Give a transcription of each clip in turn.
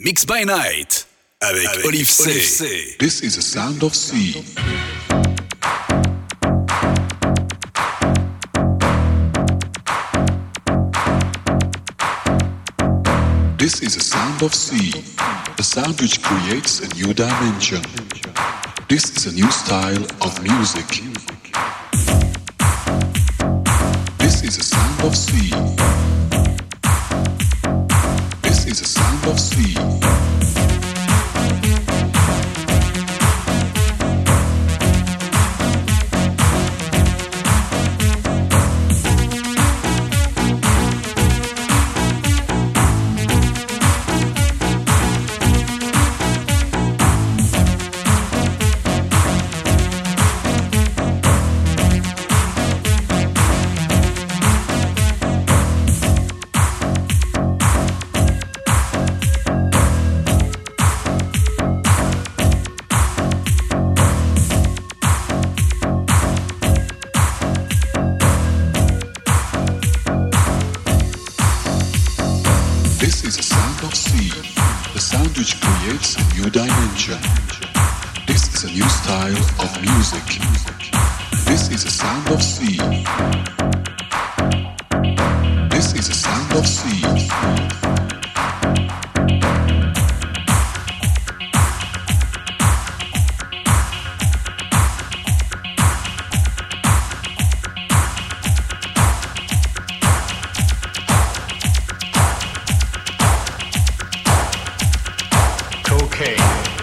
Mix by Night avec, avec Oliv'C. Olive C. This is a sound of C. This is a sound of C, a sound which creates a new dimension. This is a new style of music. This is a sound of C. A sound of C. Cocaine.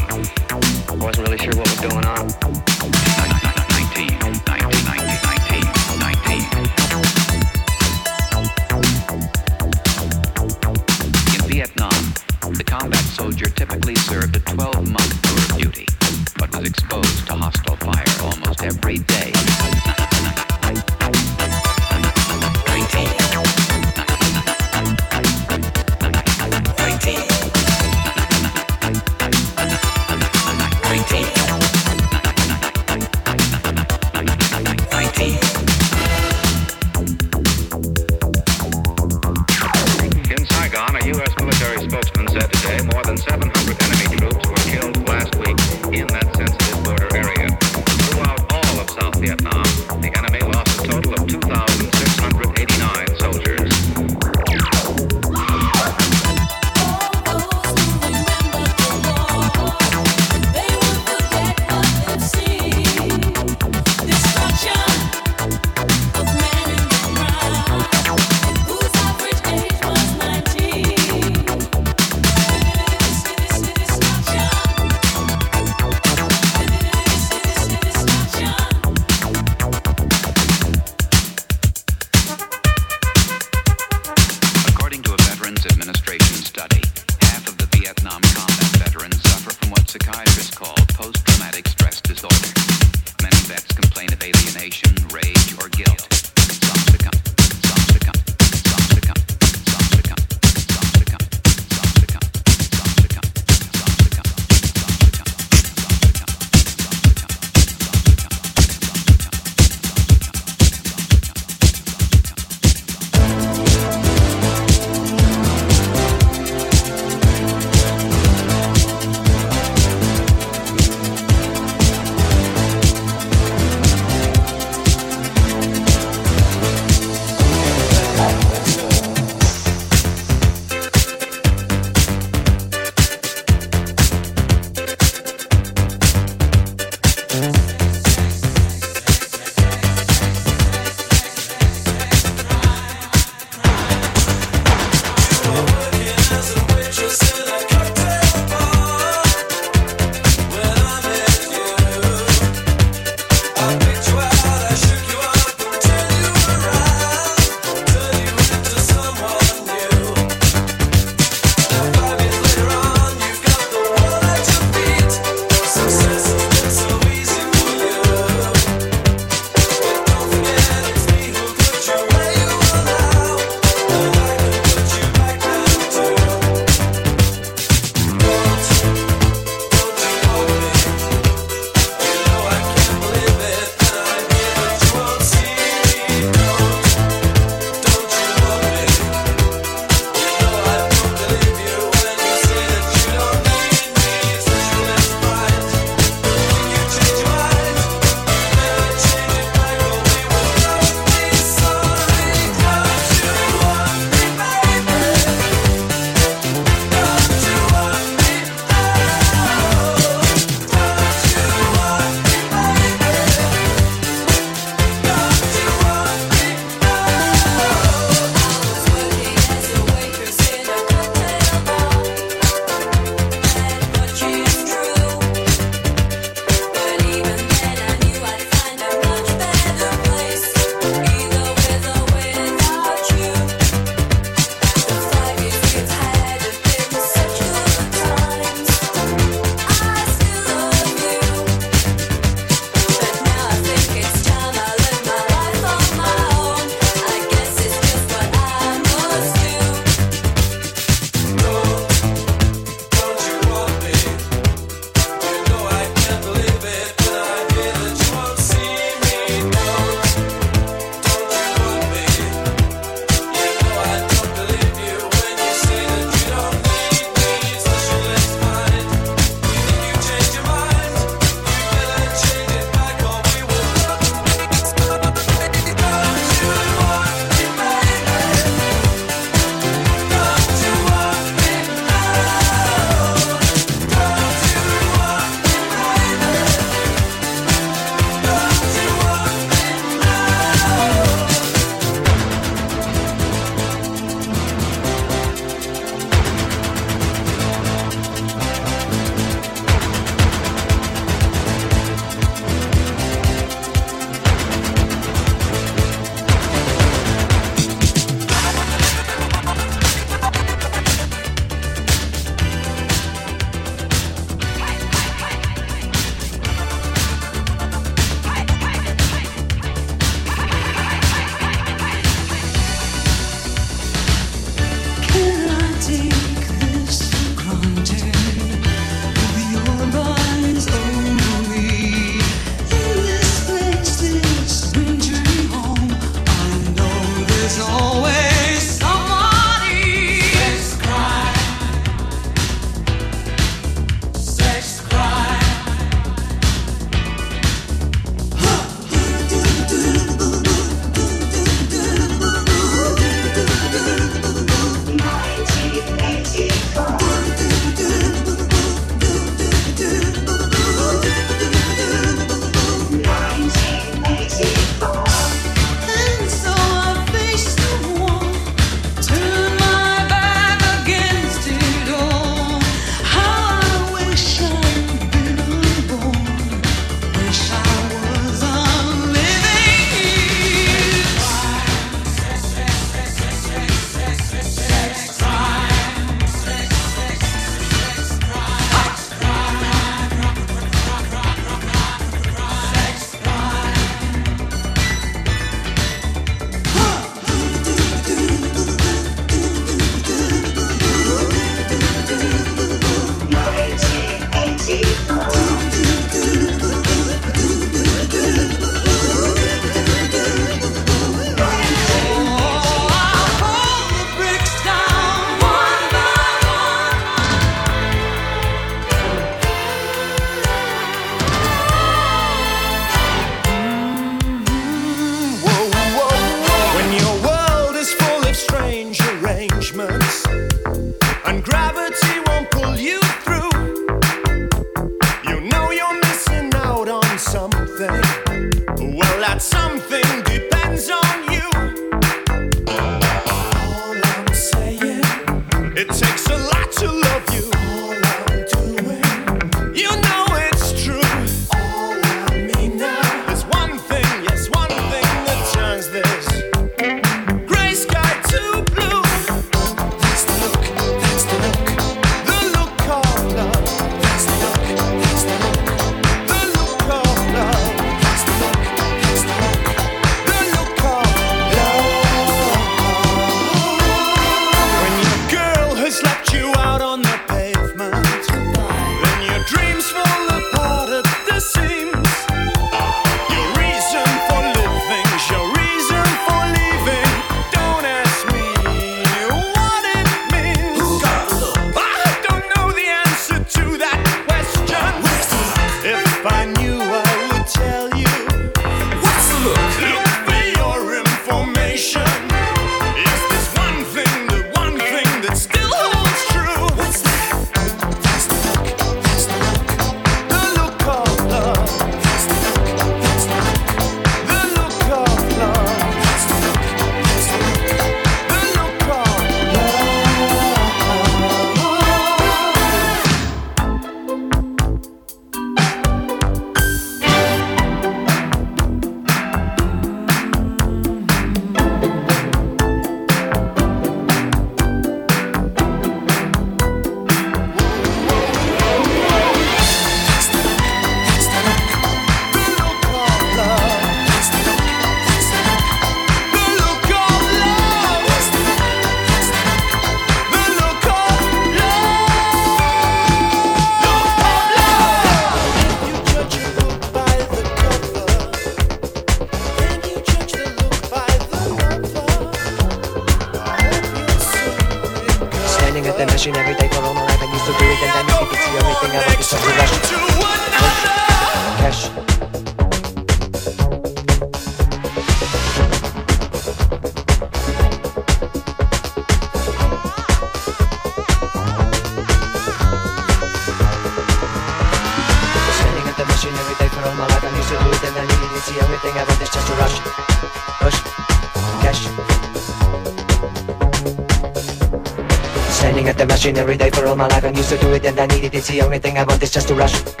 my life and used to do it and I needed it. See, only thing I want is.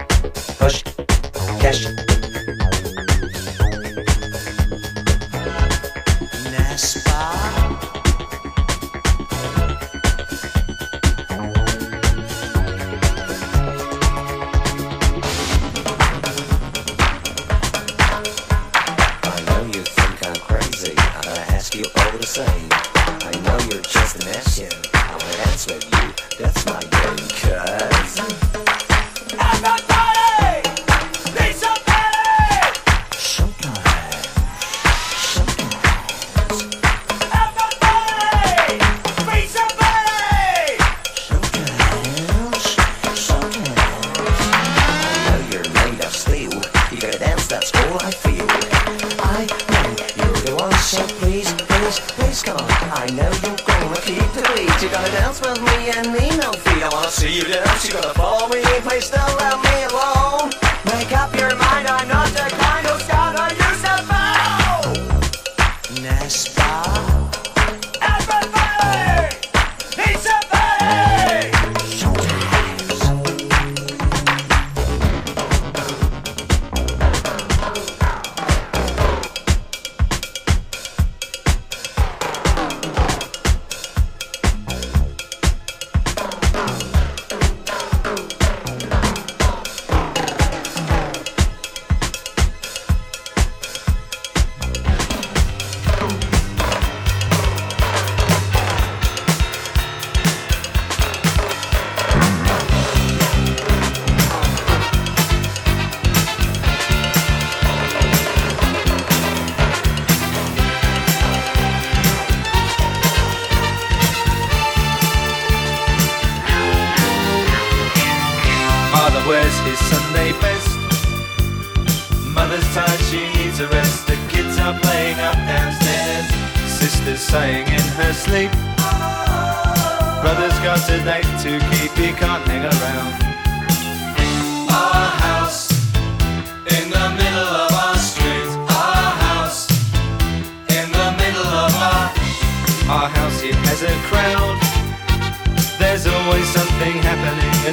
an no feed. I wanna see you dance. She gonna follow me, please don't let me.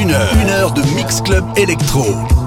Une heure, de Mix Club Electro.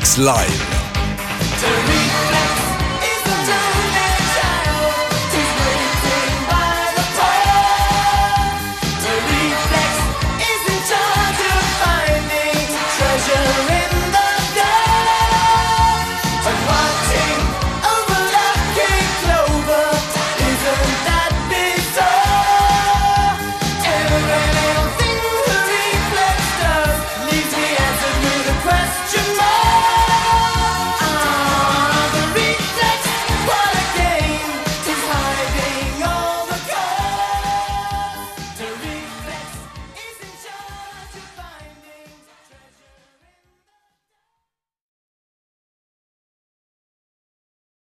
Mix live.